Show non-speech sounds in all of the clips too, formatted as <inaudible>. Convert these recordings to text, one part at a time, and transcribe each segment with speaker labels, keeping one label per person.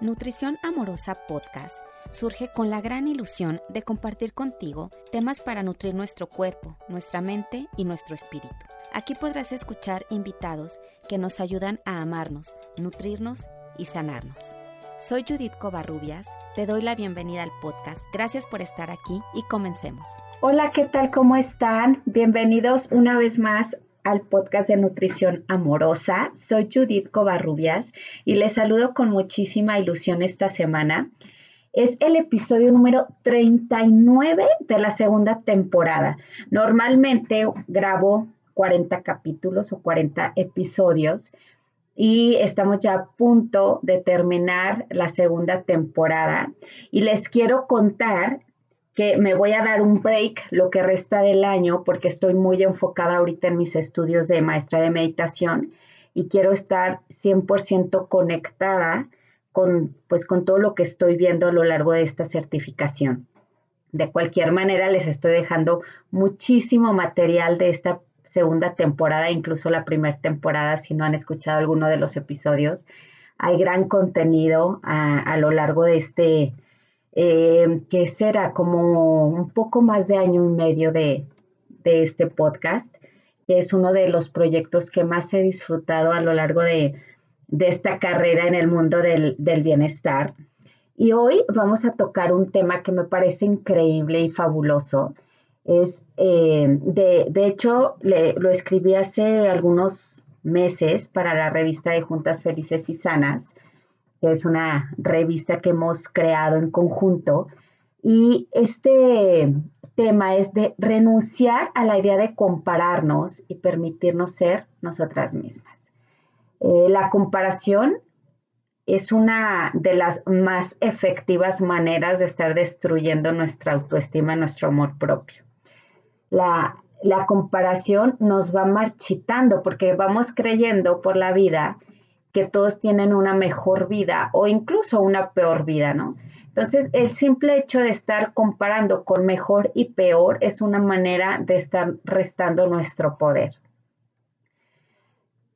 Speaker 1: Nutrición Amorosa Podcast surge con la gran ilusión de compartir contigo temas para nutrir nuestro cuerpo, nuestra mente y nuestro espíritu. Aquí podrás escuchar invitados que nos ayudan a amarnos, nutrirnos y sanarnos. Soy Judith Covarrubias, te doy la bienvenida al podcast. Gracias por estar aquí y comencemos.
Speaker 2: Hola, ¿qué tal? ¿Cómo están? Bienvenidos una vez más al podcast de Nutrición Amorosa. Soy Judith Covarrubias y les saludo con muchísima ilusión esta semana. Es el episodio número 39 de la segunda temporada. Normalmente grabo 40 capítulos o 40 episodios y estamos ya a punto de terminar la segunda temporada. Y les quiero contar me voy a dar un break lo que resta del año porque estoy muy enfocada ahorita en mis estudios de maestra de meditación y quiero estar 100% conectada con, pues, con todo lo que estoy viendo a lo largo de esta certificación. De cualquier manera, les estoy dejando muchísimo material de esta segunda temporada, incluso la primera temporada, si no han escuchado alguno de los episodios. Hay gran contenido a, a lo largo de este, eh, que será como un poco más de año y medio de, este podcast, que es uno de los proyectos que más he disfrutado a lo largo de, esta carrera en el mundo del, bienestar. Y hoy vamos a tocar un tema que me parece increíble y fabuloso. Es, eh, de, de, hecho, lo escribí hace algunos meses para la revista de Juntas Felices y Sanas que es una revista que hemos creado en conjunto. Y este tema es de renunciar a la idea de compararnos y permitirnos ser nosotras mismas. Eh, la comparación es una de las más efectivas maneras de estar destruyendo nuestra autoestima, nuestro amor propio. La, la comparación nos va marchitando porque vamos creyendo por la vida que todos tienen una mejor vida o incluso una peor vida, ¿no? Entonces, el simple hecho de estar comparando con mejor y peor es una manera de estar restando nuestro poder.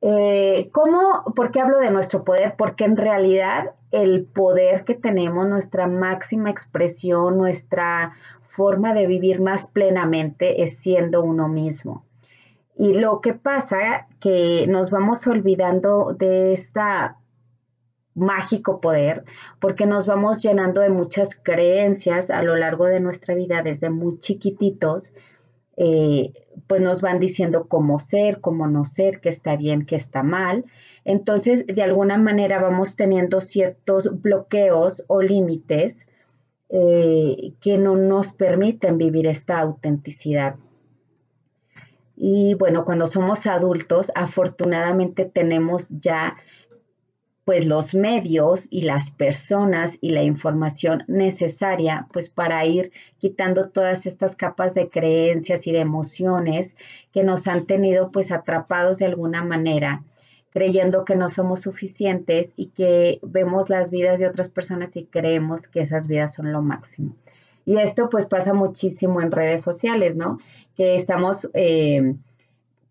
Speaker 2: Eh, ¿Cómo? ¿Por qué hablo de nuestro poder? Porque en realidad el poder que tenemos, nuestra máxima expresión, nuestra forma de vivir más plenamente es siendo uno mismo. Y lo que pasa que nos vamos olvidando de esta mágico poder porque nos vamos llenando de muchas creencias a lo largo de nuestra vida desde muy chiquititos eh, pues nos van diciendo cómo ser, cómo no ser, qué está bien, qué está mal. Entonces, de alguna manera vamos teniendo ciertos bloqueos o límites eh, que no nos permiten vivir esta autenticidad. Y bueno, cuando somos adultos, afortunadamente tenemos ya pues los medios y las personas y la información necesaria pues para ir quitando todas estas capas de creencias y de emociones que nos han tenido pues atrapados de alguna manera creyendo que no somos suficientes y que vemos las vidas de otras personas y creemos que esas vidas son lo máximo. Y esto pues pasa muchísimo en redes sociales, ¿no? Que estamos eh,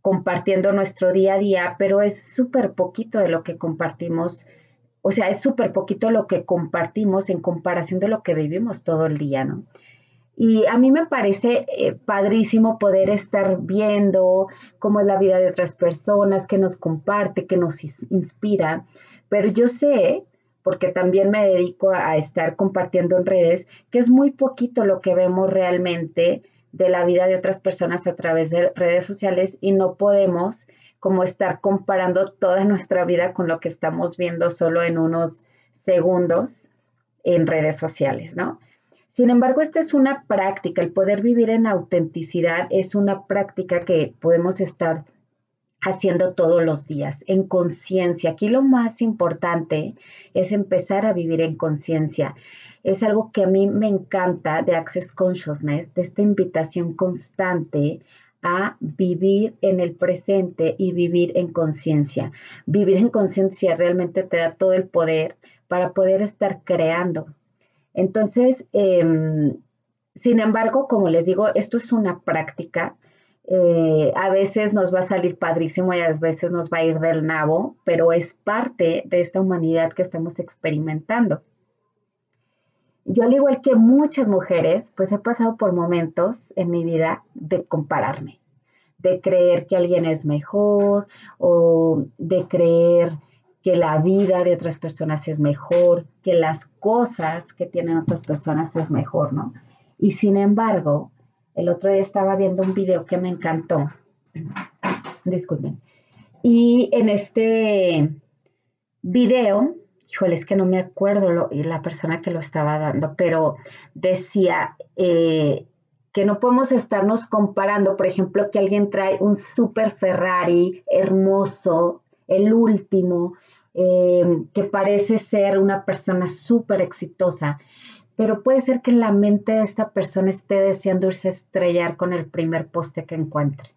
Speaker 2: compartiendo nuestro día a día, pero es súper poquito de lo que compartimos, o sea, es súper poquito lo que compartimos en comparación de lo que vivimos todo el día, ¿no? Y a mí me parece eh, padrísimo poder estar viendo cómo es la vida de otras personas, que nos comparte, que nos inspira, pero yo sé porque también me dedico a estar compartiendo en redes, que es muy poquito lo que vemos realmente de la vida de otras personas a través de redes sociales y no podemos como estar comparando toda nuestra vida con lo que estamos viendo solo en unos segundos en redes sociales, ¿no? Sin embargo, esta es una práctica, el poder vivir en autenticidad es una práctica que podemos estar haciendo todos los días, en conciencia. Aquí lo más importante es empezar a vivir en conciencia. Es algo que a mí me encanta de Access Consciousness, de esta invitación constante a vivir en el presente y vivir en conciencia. Vivir en conciencia realmente te da todo el poder para poder estar creando. Entonces, em, sin embargo, como les digo, esto es una práctica Eh, a veces nos va a salir padrísimo y a veces nos va a ir del nabo, pero es parte de esta humanidad que estamos experimentando. Yo al igual que muchas mujeres, pues he pasado por momentos en mi vida de compararme, de creer que alguien es mejor o de creer que la vida de otras personas es mejor, que las cosas que tienen otras personas es mejor, ¿no? Y sin embargo, el otro día estaba viendo un video que me encantó. Disculpen. Y en este video, híjole, es que no me acuerdo la persona que lo estaba dando, pero decía eh, que no podemos estarnos comparando, por ejemplo, que alguien trae un super Ferrari hermoso, el último, eh, que parece ser una persona súper exitosa pero puede ser que la mente de esta persona esté deseando irse a estrellar con el primer poste que encuentre.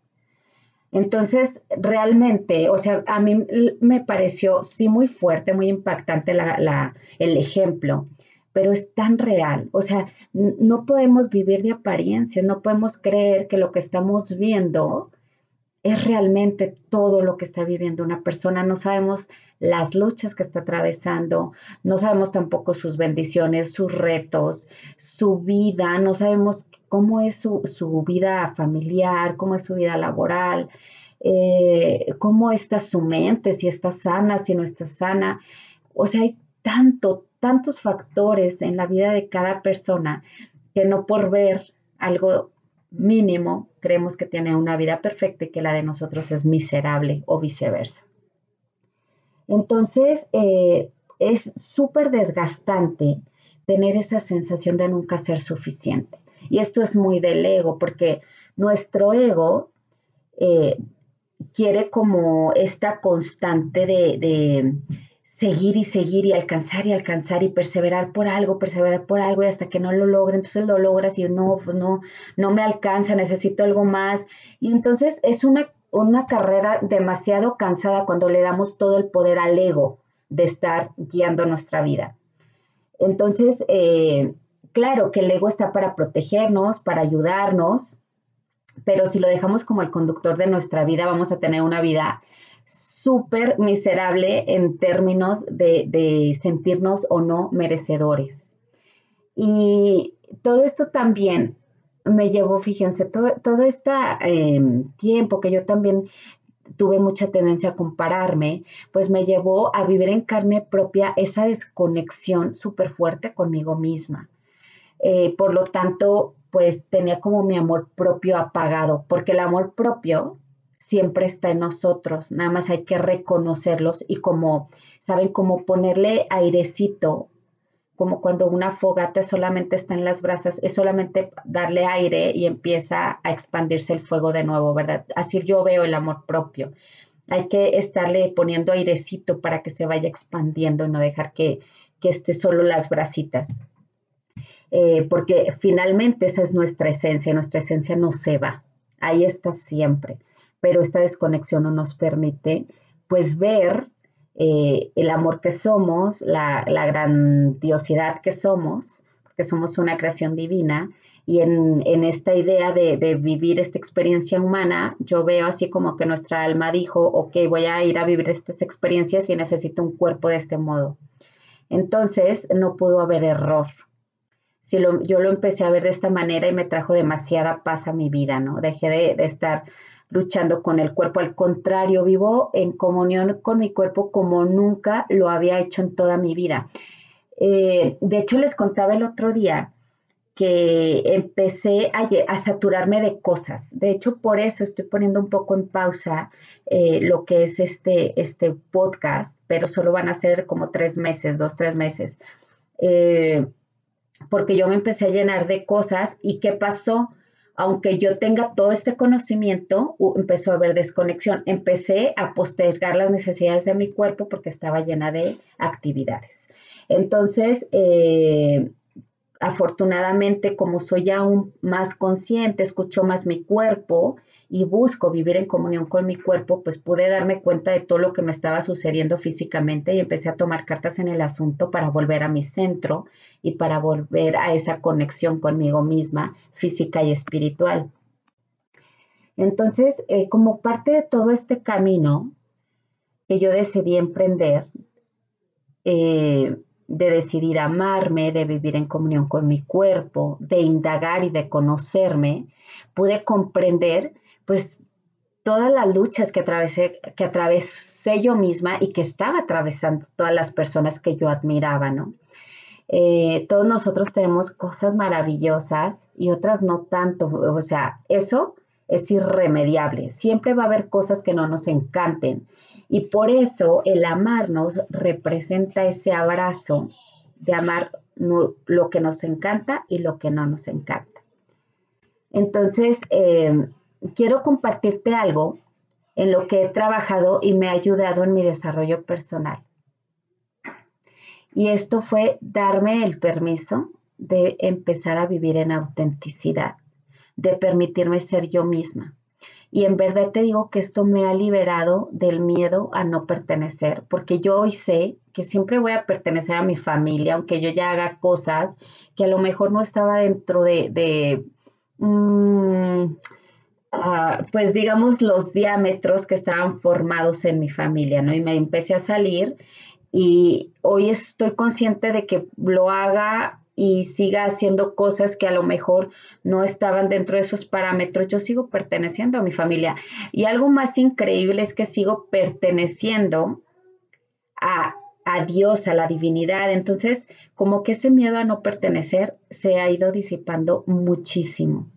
Speaker 2: Entonces, realmente, o sea, a mí me pareció sí muy fuerte, muy impactante el ejemplo, pero es tan real. O sea, no podemos vivir de apariencias, no podemos creer que lo que estamos viendo es realmente todo lo que está viviendo una persona. No sabemos las luchas que está atravesando, no sabemos tampoco sus bendiciones, sus retos, su vida, no sabemos cómo es su, vida familiar, cómo es su vida laboral, eh, cómo está su mente, si está sana, si no está sana. O sea, hay tanto, tantos factores en la vida de cada persona que no por ver algo mínimo creemos que tiene una vida perfecta y que la de nosotros es miserable o viceversa. Entonces, eh, es súper desgastante tener esa sensación de nunca ser suficiente. Y esto es muy del ego, porque nuestro ego eh, quiere como esta constante de, seguir y seguir y alcanzar y alcanzar y perseverar por algo, perseverar por algo y hasta que no lo logre, entonces lo logras y no, pues no, no me alcanza, necesito algo más. Y entonces es una una carrera demasiado cansada cuando le damos todo el poder al ego de estar guiando nuestra vida. Entonces, eh, claro que el ego está para protegernos, para ayudarnos, pero si lo dejamos como el conductor de nuestra vida, vamos a tener una vida súper miserable en términos de, sentirnos o no merecedores. Y todo esto también me llevó, fíjense, todo, todo este em, tiempo que yo también tuve mucha tendencia a compararme, pues me llevó a vivir en carne propia esa desconexión súper fuerte conmigo misma. Eh, por lo tanto, pues tenía como mi amor propio apagado, porque el amor propio siempre está en nosotros, nada más hay que reconocerlos y como, ¿saben? Como ponerle airecito como cuando una fogata solamente está en las brasas, es solamente darle aire y empieza a expandirse el fuego de nuevo, ¿verdad? Así yo veo el amor propio. Hay que estarle poniendo airecito para que se vaya expandiendo y no dejar que, que esté solo las brasitas. Eh, porque finalmente esa es nuestra esencia, nuestra esencia no se va, ahí está siempre, pero esta desconexión no nos permite pues ver eh, el amor que somos, la, grandiosidad que somos, porque somos una creación divina. Y en, esta idea de, de, vivir esta experiencia humana, yo veo así como que nuestra alma dijo, ok, voy a ir a vivir estas experiencias y necesito un cuerpo de este modo. Entonces, no pudo haber error. Si yo lo empecé a ver de esta manera y me trajo demasiada paz a mi vida, ¿no? Dejé de, de estar luchando con el cuerpo. Al contrario, vivo en comunión con mi cuerpo como nunca lo había hecho en toda mi vida. Eh, de hecho, les contaba el otro día que empecé a, saturarme de cosas. De hecho, por eso estoy poniendo un poco en pausa eh, lo que es este, este podcast, pero solo van a ser como tres meses, dos, tres meses. Eh, porque yo me empecé a llenar de cosas y ¿qué pasó? aunque yo tenga todo este conocimiento, empezó a haber desconexión. Empecé a postergar las necesidades de mi cuerpo porque estaba llena de actividades. Entonces, eh, afortunadamente, como soy aún más consciente, escucho más mi cuerpo y busco vivir en comunión con mi cuerpo, pues pude darme cuenta de todo lo que me estaba sucediendo físicamente y empecé a tomar cartas en el asunto para volver a mi centro y para volver a esa conexión conmigo misma, física y espiritual. Entonces, eh, como parte de todo este camino que yo decidí emprender, eh, de decidir amarme, de vivir en comunión con mi cuerpo, de indagar y de conocerme, pude comprender pues todas las luchas que atravesé, que atravesé yo misma y que estaba atravesando todas las personas que yo admiraba, ¿no? Eh, todos nosotros tenemos cosas maravillosas y otras no tanto, o sea, eso es irremediable, siempre va a haber cosas que no nos encanten y por eso el amarnos representa ese abrazo de amar lo que nos encanta y lo que no nos encanta. Entonces, eh, quiero compartirte algo en lo que he trabajado y me ha ayudado en mi desarrollo personal. Y esto fue darme el permiso de empezar a vivir en autenticidad, de permitirme ser yo misma. Y en verdad te digo que esto me ha liberado del miedo a no pertenecer, porque yo hoy sé que siempre voy a pertenecer a mi familia, aunque yo ya haga cosas que a lo mejor no estaba dentro de, mm, ah, pues digamos, los diámetros que estaban formados en mi familia, ¿no? Y me empecé a salir y hoy estoy consciente de que lo haga y siga haciendo cosas que a lo mejor no estaban dentro de esos parámetros, yo sigo perteneciendo a mi familia. Y algo más increíble es que sigo perteneciendo a, a Dios, a la divinidad. Entonces, como que ese miedo a no pertenecer se ha ido disipando muchísimo.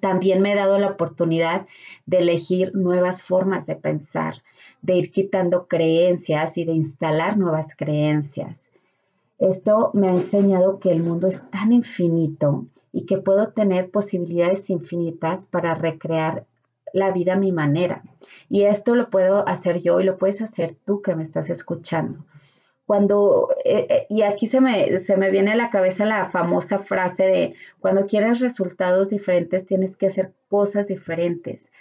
Speaker 2: También me he dado la oportunidad de elegir nuevas formas de pensar, de ir quitando creencias y de instalar nuevas creencias. Esto me ha enseñado que el mundo es tan infinito y que puedo tener posibilidades infinitas para recrear la vida a mi manera. Y esto lo puedo hacer yo y lo puedes hacer tú que me estás escuchando. Cuando, eh, eh, y aquí se me, se me viene a la cabeza la famosa frase de, cuando quieres resultados diferentes, tienes que hacer cosas diferentes.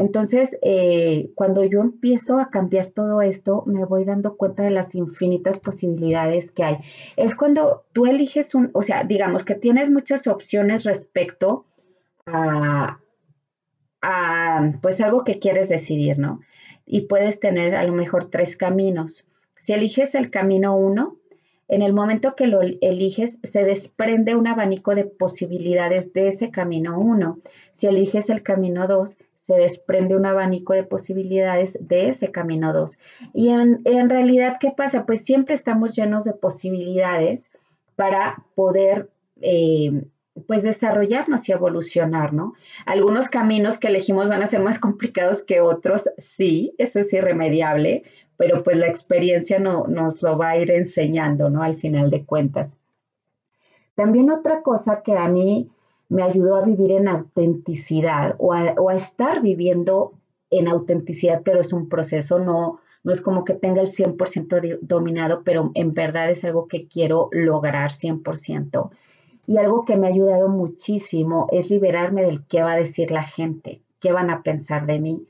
Speaker 2: Entonces, eh, cuando yo empiezo a cambiar todo esto, me voy dando cuenta de las infinitas posibilidades que hay. Es cuando tú eliges un, o sea, digamos que tienes muchas opciones respecto a, a, pues algo que quieres decidir, ¿no? Y puedes tener a lo mejor tres caminos. Si eliges el camino uno, en el momento que lo eliges, se desprende un abanico de posibilidades de ese camino uno. Si eliges el camino dos, se desprende un abanico de posibilidades de ese camino 2. Y en, realidad, ¿qué pasa? Pues siempre estamos llenos de posibilidades para poder, eh, pues, desarrollarnos y evolucionar, ¿no? Algunos caminos que elegimos van a ser más <laughs> complicados que otros, sí, eso es irremediable, pero pues la experiencia no, nos lo va a ir enseñando, ¿no? Al final de cuentas. También otra cosa que a mí me ayudó a vivir en autenticidad o a, estar viviendo en autenticidad, pero es un proceso, no, no es como que tenga el 100% dominado, pero en verdad es algo que quiero lograr 100%. Y algo que me ha ayudado muchísimo es liberarme del qué va a decir la gente, qué van a pensar de mí.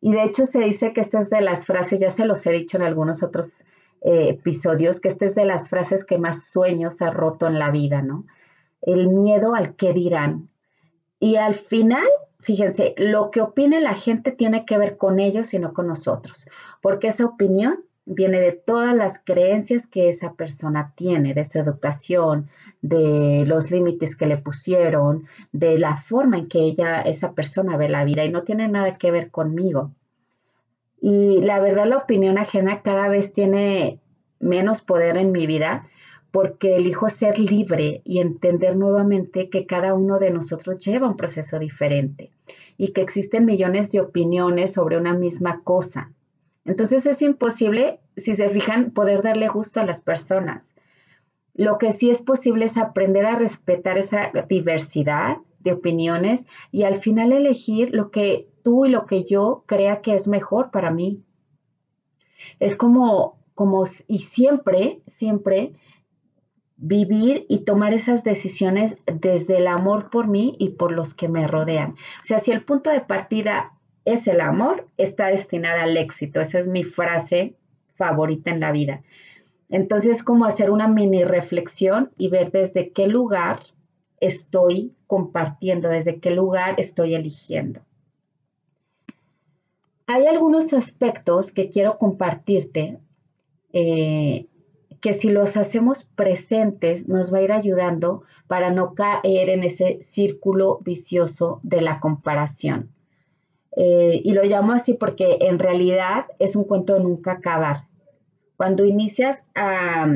Speaker 2: Y de hecho se dice que esta es de las frases, ya se los he dicho en algunos otros eh, episodios, que esta es de las frases que más sueños ha roto en la vida, ¿no? El miedo al que dirán. Y al final, fíjense, lo que opine la gente tiene que ver con ellos y no con nosotros, porque esa opinión viene de todas las creencias que esa persona tiene, de su educación, de los límites que le pusieron, de la forma en que ella, esa persona ve la vida y no tiene nada que ver conmigo. Y la verdad, la opinión ajena cada vez tiene menos poder en mi vida porque elijo ser libre y entender nuevamente que cada uno de nosotros lleva un proceso diferente y que existen millones de opiniones sobre una misma cosa. Entonces es imposible, si se fijan, poder darle gusto a las personas. Lo que sí es posible es aprender a respetar esa diversidad de opiniones y al final elegir lo que tú y lo que yo crea que es mejor para mí. Es como, como, y siempre, siempre vivir y tomar esas decisiones desde el amor por mí y por los que me rodean. O sea, si el punto de partida es el amor, está destinada al éxito. Esa es mi frase favorita en la vida. Entonces, como hacer una mini reflexión y ver desde qué lugar estoy compartiendo, desde qué lugar estoy eligiendo. hay algunos aspectos que quiero compartirte eh, que si los hacemos presentes nos va a ir ayudando para no caer en ese círculo vicioso de la comparación. Eh, y lo llamo así porque en realidad es un cuento de nunca acabar. Cuando inicias a,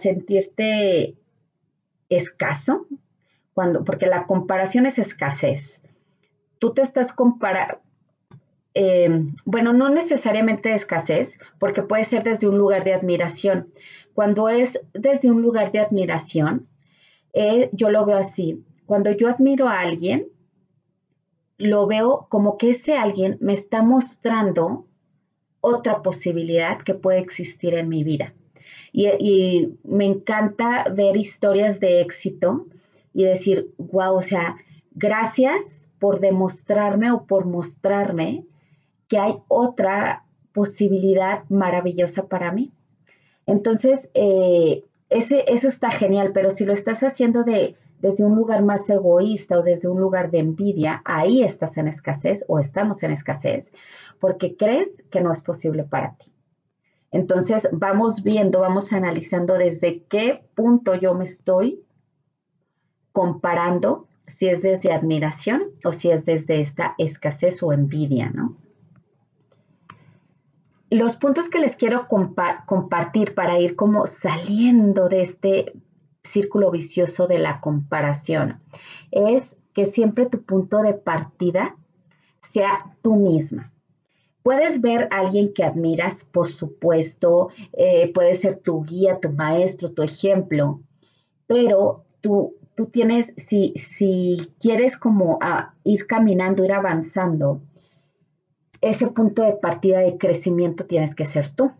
Speaker 2: sentirte escaso, cuando, porque la comparación es escasez. Tú te estás comparando, eh, bueno, no necesariamente escasez, porque puede ser desde un lugar de admiración. Cuando es desde un lugar de admiración, eh, yo lo veo así. Cuando yo admiro a alguien, lo veo como que ese alguien me está mostrando otra posibilidad que puede existir en mi vida. Y, me encanta ver historias de éxito y decir, wow, o sea, gracias por demostrarme o por mostrarme que hay otra posibilidad maravillosa para mí. Entonces, eh, ese, eso está genial, pero si lo estás haciendo de, desde un lugar más egoísta o desde un lugar de envidia, ahí estás en escasez o estamos en escasez porque crees que no es posible para ti. Entonces vamos viendo, vamos analizando desde qué punto yo me estoy comparando, si es desde admiración o si es desde esta escasez o envidia, ¿no? Los puntos que les quiero compartir para ir como saliendo de este círculo vicioso de la comparación es que siempre tu punto de partida sea tú misma. Puedes ver a alguien que admiras, por supuesto, eh, puede ser tu guía, tu maestro, tu ejemplo, pero tú, tú tienes, si, si quieres como ir caminando, ir avanzando, ese punto de partida de crecimiento tienes que ser tú,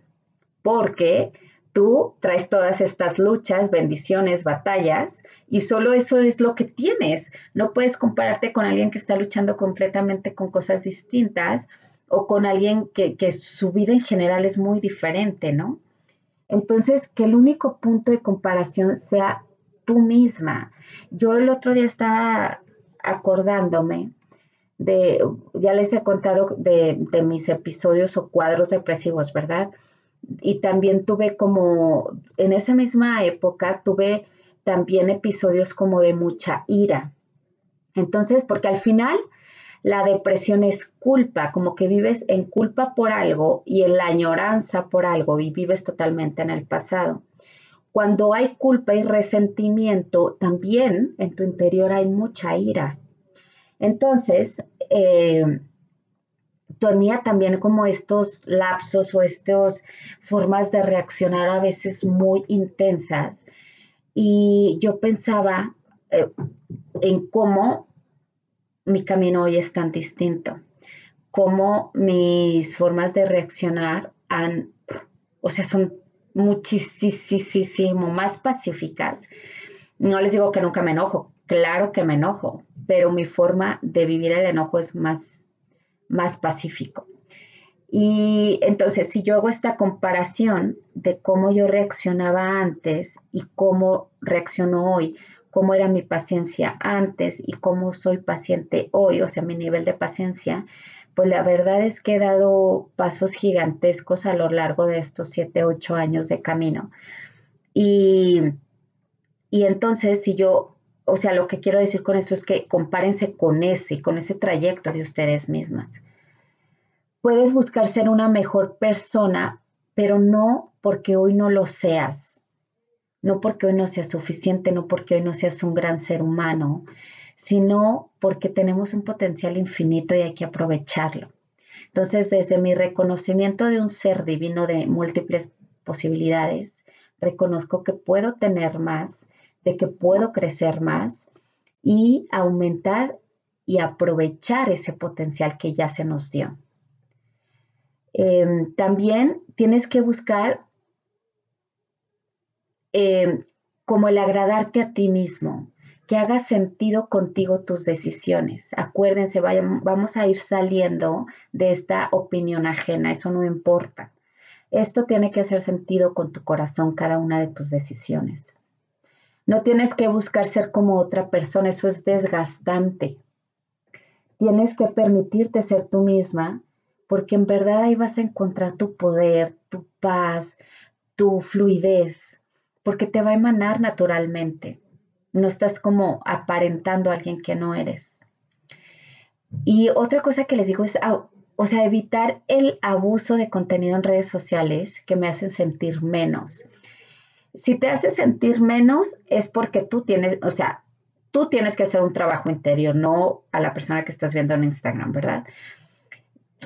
Speaker 2: porque Tú traes todas estas luchas, bendiciones, batallas, y solo eso es lo que tienes. No puedes compararte con alguien que está luchando completamente con cosas distintas o con alguien que, su vida en general es muy diferente, ¿no? Entonces, que el único punto de comparación sea tú misma. Yo el otro día estaba acordándome de, ya les he contado de, de mis episodios o cuadros depresivos, ¿verdad? y también tuve como, en esa misma época, tuve también episodios como de mucha ira. Entonces, porque al final la depresión es culpa, como que vives en culpa por algo y en la añoranza por algo y vives totalmente en el pasado. Cuando hay culpa y resentimiento, también en tu interior hay mucha ira. Entonces, eh, tenía también como estos lapsos o estas formas de reaccionar a veces muy intensas. Y yo pensaba eh, en cómo mi camino hoy es tan distinto, cómo mis formas de reaccionar han, o sea, son muchísimo más pacíficas. No les digo que nunca me enojo, claro que me enojo, pero mi forma de vivir el enojo es más más pacífico. Y entonces, si yo hago esta comparación de cómo yo reaccionaba antes y cómo reacciono hoy, cómo era mi paciencia antes y cómo soy paciente hoy, o sea, mi nivel de paciencia, pues la verdad es que he dado pasos gigantescos a lo largo de estos siete, ocho años de camino. Y, y entonces, si yo, o sea, lo que quiero decir con esto es que compárense con ese, con ese trayecto de ustedes mismas. Puedes buscar ser una mejor persona, pero no porque hoy no lo seas, no porque hoy no seas suficiente, no porque hoy no seas un gran ser humano, sino porque tenemos un potencial infinito y hay que aprovecharlo. Entonces, desde mi reconocimiento de un ser divino de múltiples posibilidades, reconozco que puedo tener más, de que puedo crecer más y aumentar y aprovechar ese potencial que ya se nos dio. Em, también tienes que buscar em, como el agradarte a ti mismo, que haga sentido contigo tus decisiones. Acuérdense, vamos a ir saliendo de esta opinión ajena, eso no importa. Esto tiene que hacer sentido con tu corazón, cada una de tus decisiones. No tienes que buscar ser como otra persona, eso es desgastante. Tienes que permitirte ser tú misma porque en verdad ahí vas a encontrar tu poder, tu paz, tu fluidez, porque te va a emanar naturalmente. No estás como aparentando a alguien que no eres. Y otra cosa que les digo es, o sea, evitar el abuso de contenido en redes sociales que me hacen sentir menos. Si te hace sentir menos es porque tú tienes, o sea, tú tienes que hacer un trabajo interior, no a la persona que estás viendo en Instagram, ¿verdad?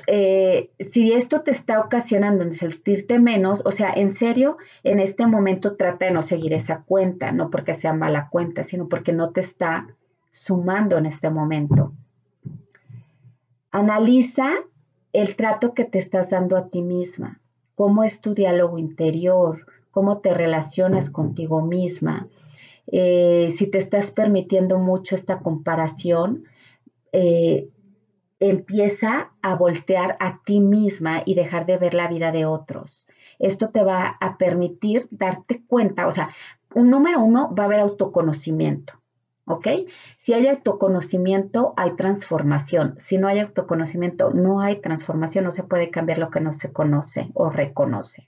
Speaker 2: Eh, si esto te está ocasionando sentirte menos, o sea, en serio, en este momento trata de no seguir esa cuenta, no porque sea mala cuenta, sino porque no te está sumando en este momento. Analiza el trato que te estás dando a ti misma, cómo es tu diálogo interior, cómo te relacionas contigo misma. Eh, si te estás permitiendo mucho esta comparación, eh, empieza a voltear a ti misma y dejar de ver la vida de otros. Esto te va a permitir darte cuenta, o sea, un número uno va a haber autoconocimiento, ¿ok? Si hay autoconocimiento, hay transformación. Si no hay autoconocimiento, no hay transformación, no se puede cambiar lo que no se conoce o reconoce.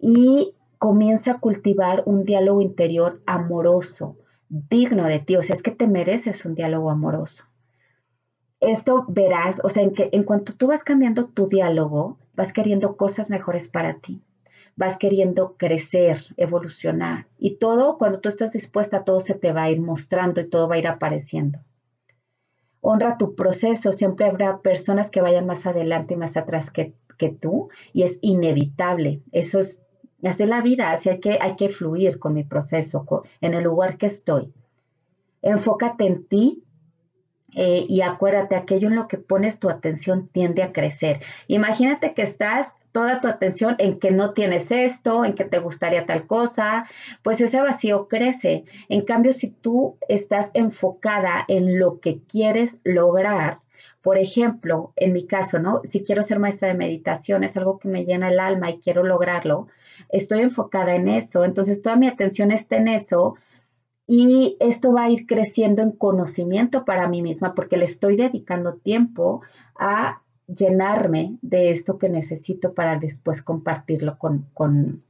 Speaker 2: Y comienza a cultivar un diálogo interior amoroso, digno de ti, o sea, es que te mereces un diálogo amoroso. Esto verás, o sea, en que en cuanto tú vas cambiando tu diálogo, vas queriendo cosas mejores para ti, vas queriendo crecer, evolucionar. Y todo, cuando tú estás dispuesta, todo se te va a ir mostrando y todo va a ir apareciendo. Honra tu proceso, siempre habrá personas que vayan más adelante y más atrás que, que tú. Y es inevitable, eso es, así la vida, así hay que, hay que fluir con mi proceso, en el lugar que estoy. Enfócate en ti, eh, y acuérdate, aquello en lo que pones tu atención tiende a crecer. Imagínate que estás toda tu atención en que no tienes esto, en que te gustaría tal cosa, pues ese vacío crece. En cambio, si tú estás enfocada en lo que quieres lograr, por ejemplo, en mi caso, ¿no? Si quiero ser maestra de meditación, es algo que me llena el alma y quiero lograrlo, estoy enfocada en eso, entonces toda mi atención está en eso, y esto va a ir creciendo en conocimiento para mí misma porque le estoy dedicando tiempo a llenarme de esto que necesito para después compartirlo con,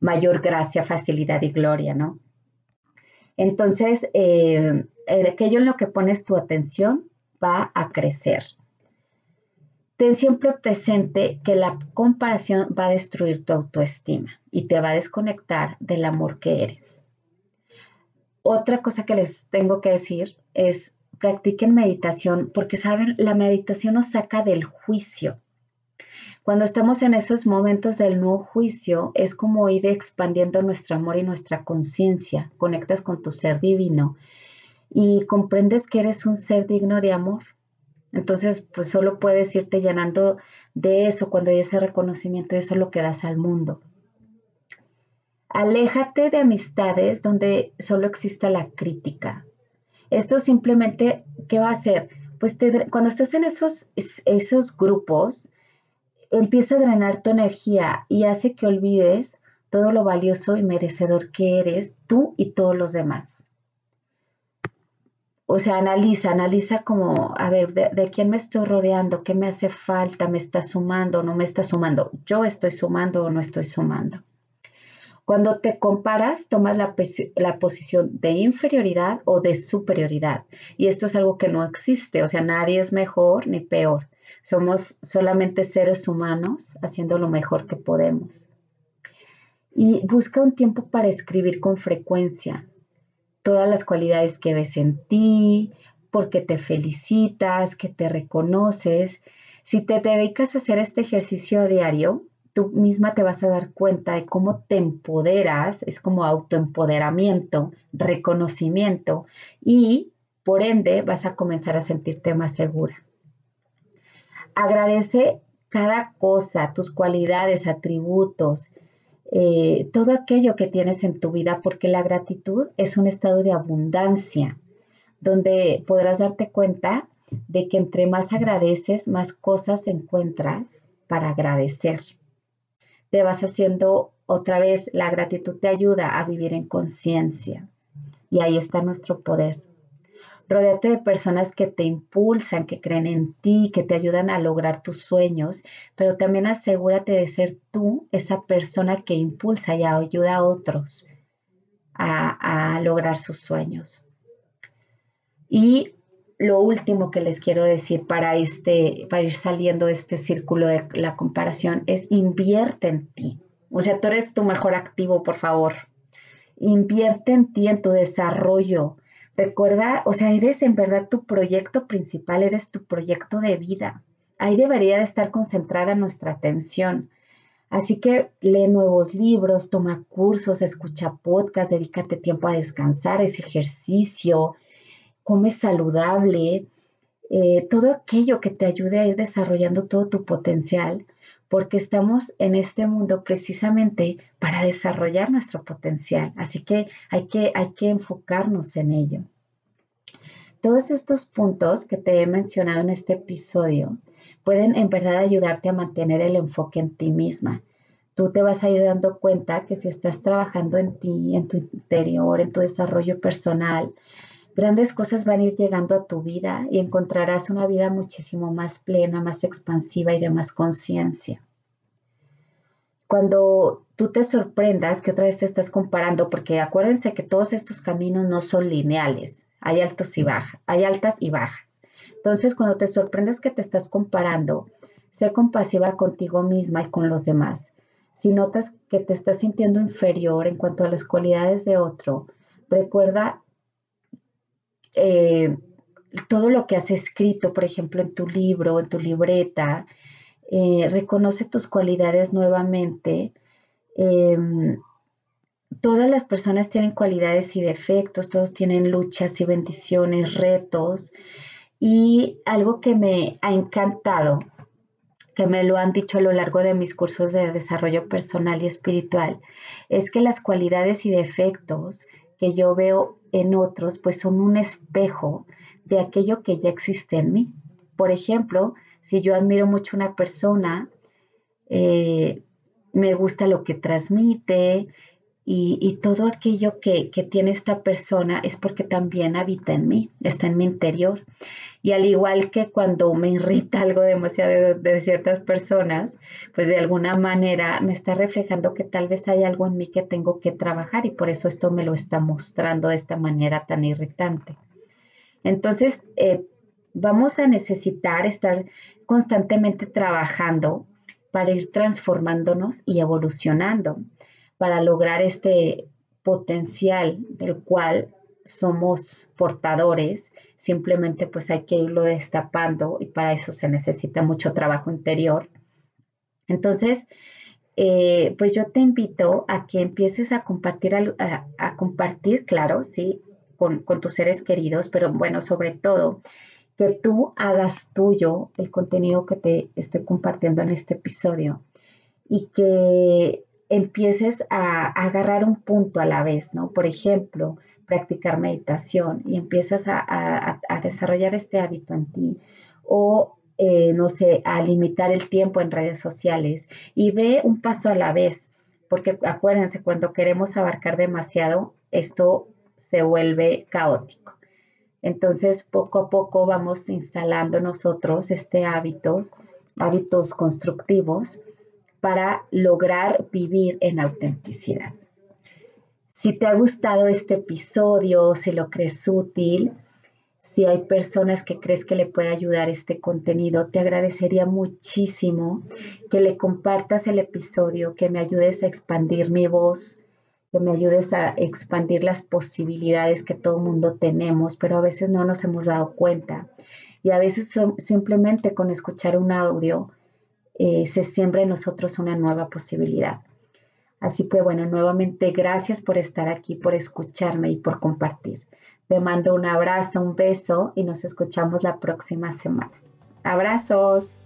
Speaker 2: mayor gracia, facilidad y gloria, ¿no? Entonces, eh, aquello en lo que pones tu atención va a crecer. Ten siempre presente que la comparación va a destruir tu autoestima y te va a desconectar del amor que eres. Otra cosa que les tengo que decir es practiquen meditación porque saben, la meditación nos saca del juicio. Cuando estamos en esos momentos del no juicio, es como ir expandiendo nuestro amor y nuestra conciencia. Conectas con tu ser divino y comprendes que eres un ser digno de amor. Entonces, pues solo puedes irte llenando de eso cuando hay ese reconocimiento eso lo que das al mundo. Aléjate de amistades donde solo exista la crítica. Esto simplemente, ¿qué va a hacer? Pues cuando estás en esos, esos grupos, empieza a drenar tu energía y hace que olvides todo lo valioso y merecedor que eres tú y todos los demás. O sea, analiza, analiza como, a ver, de, quién me estoy rodeando? ¿Qué me hace falta? ¿Me está sumando o no me está sumando? ¿Yo estoy sumando o no estoy sumando? Cuando te comparas, tomas la, posición de inferioridad o de superioridad. Y esto es algo que no existe, o sea, nadie es mejor ni peor. Somos solamente seres humanos haciendo lo mejor que podemos. Y busca un tiempo para escribir con frecuencia todas las cualidades que ves en ti, porque te felicitas, que te reconoces. Si te dedicas a hacer este ejercicio diario, tú misma te vas a dar cuenta de cómo te empoderas, es como autoempoderamiento, reconocimiento y por ende vas a comenzar a sentirte más segura. Agradece cada cosa, tus cualidades, atributos, eh, todo aquello que tienes en tu vida, porque la gratitud es un estado de abundancia, donde podrás darte cuenta de que entre más agradeces, más cosas encuentras para agradecer te vas haciendo otra vez, la gratitud te ayuda a vivir en conciencia. Y ahí está nuestro poder. Rodéate de personas que te impulsan, que creen en ti, que te ayudan a lograr tus sueños, pero también asegúrate de ser tú esa persona que impulsa y ayuda a otros a, a lograr sus sueños. Y lo último que les quiero decir para, este, para ir saliendo de este círculo de la comparación es invierte en ti. O sea, tú eres tu mejor activo, por favor. Invierte en ti, en tu desarrollo. Recuerda, o sea, eres en verdad tu proyecto principal, eres tu proyecto de vida. Ahí debería de estar concentrada nuestra atención. Así que lee nuevos libros, toma cursos, escucha podcasts, dedícate tiempo a descansar, ese ejercicio, come saludable, eh, todo aquello que te ayude a ir desarrollando todo tu potencial, porque estamos en este mundo precisamente para desarrollar nuestro potencial. Así que hay que, hay que enfocarnos en ello. Todos estos puntos que te he mencionado en este episodio pueden en verdad ayudarte a mantener el enfoque en ti misma. Tú te vas a ir dando cuenta que si estás trabajando en ti, en tu interior, en tu desarrollo personal, grandes cosas van a ir llegando a tu vida y encontrarás una vida muchísimo más plena, más expansiva y de más conciencia. Cuando tú te sorprendas que otra vez te estás comparando, porque acuérdense que todos estos caminos no son lineales, hay altos y bajas, hay altas y bajas. Entonces, cuando te sorprendes que te estás comparando, sé compasiva contigo misma y con los demás. Si notas que te estás sintiendo inferior en cuanto a las cualidades de otro, recuerda eh, todo lo que has escrito, por ejemplo, en tu libro, en tu libreta, eh, reconoce tus cualidades nuevamente. Em, todas las personas tienen cualidades y defectos, todos tienen luchas y bendiciones, retos. Y algo que me ha encantado, que me lo han dicho a lo largo de mis cursos de desarrollo personal y espiritual, es que las cualidades y defectos que yo veo en otros, pues son un espejo de aquello que ya existe en mí. Por ejemplo, si yo admiro mucho a una persona, eh, me gusta lo que transmite y, todo aquello que, que, tiene esta persona es porque también habita en mí, está en mi interior. Y al igual que cuando me irrita <laughs> algo demasiado de, ciertas personas, pues de alguna manera me está reflejando que tal vez hay algo en mí que tengo que trabajar y por eso esto me lo está mostrando de esta manera tan irritante. Entonces, eh, vamos a necesitar estar constantemente trabajando para ir transformándonos y evolucionando, para lograr este potencial del cual somos portadores simplemente pues hay que irlo destapando y para eso se necesita mucho trabajo interior. Entonces, eh, pues yo te invito a que empieces a compartir, a, compartir, claro, sí, con, con, tus seres queridos, pero bueno, sobre todo, que tú hagas tuyo el contenido que te estoy compartiendo en este episodio y que empieces a, a agarrar un punto a la vez, ¿no? Por ejemplo, practicar meditación y empiezas a, desarrollar este hábito en ti o, eh, no sé, a limitar el tiempo en redes sociales y ve un paso a la vez, porque acuérdense, cuando queremos abarcar demasiado, esto se vuelve caótico. Entonces, poco a poco vamos instalando nosotros este hábitos, hábitos constructivos para lograr vivir en autenticidad. Si te ha gustado este episodio, si lo crees útil, si hay personas que crees que le puede ayudar este contenido, te agradecería muchísimo que le compartas el episodio, que me ayudes a expandir mi voz, que me ayudes a expandir las posibilidades que todo mundo tenemos, pero a veces no nos hemos dado cuenta. Y a veces simplemente con escuchar un audio eh, se siembra en nosotros una nueva posibilidad. Así que bueno, nuevamente gracias por estar aquí, por escucharme y por compartir. Te mando un abrazo, un beso y nos escuchamos la próxima semana. Abrazos.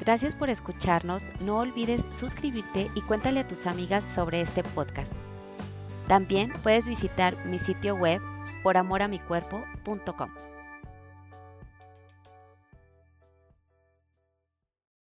Speaker 1: Gracias por escucharnos. No olvides suscribirte y cuéntale a tus amigas sobre este podcast. También puedes visitar mi sitio web poramoramicuerpo.com.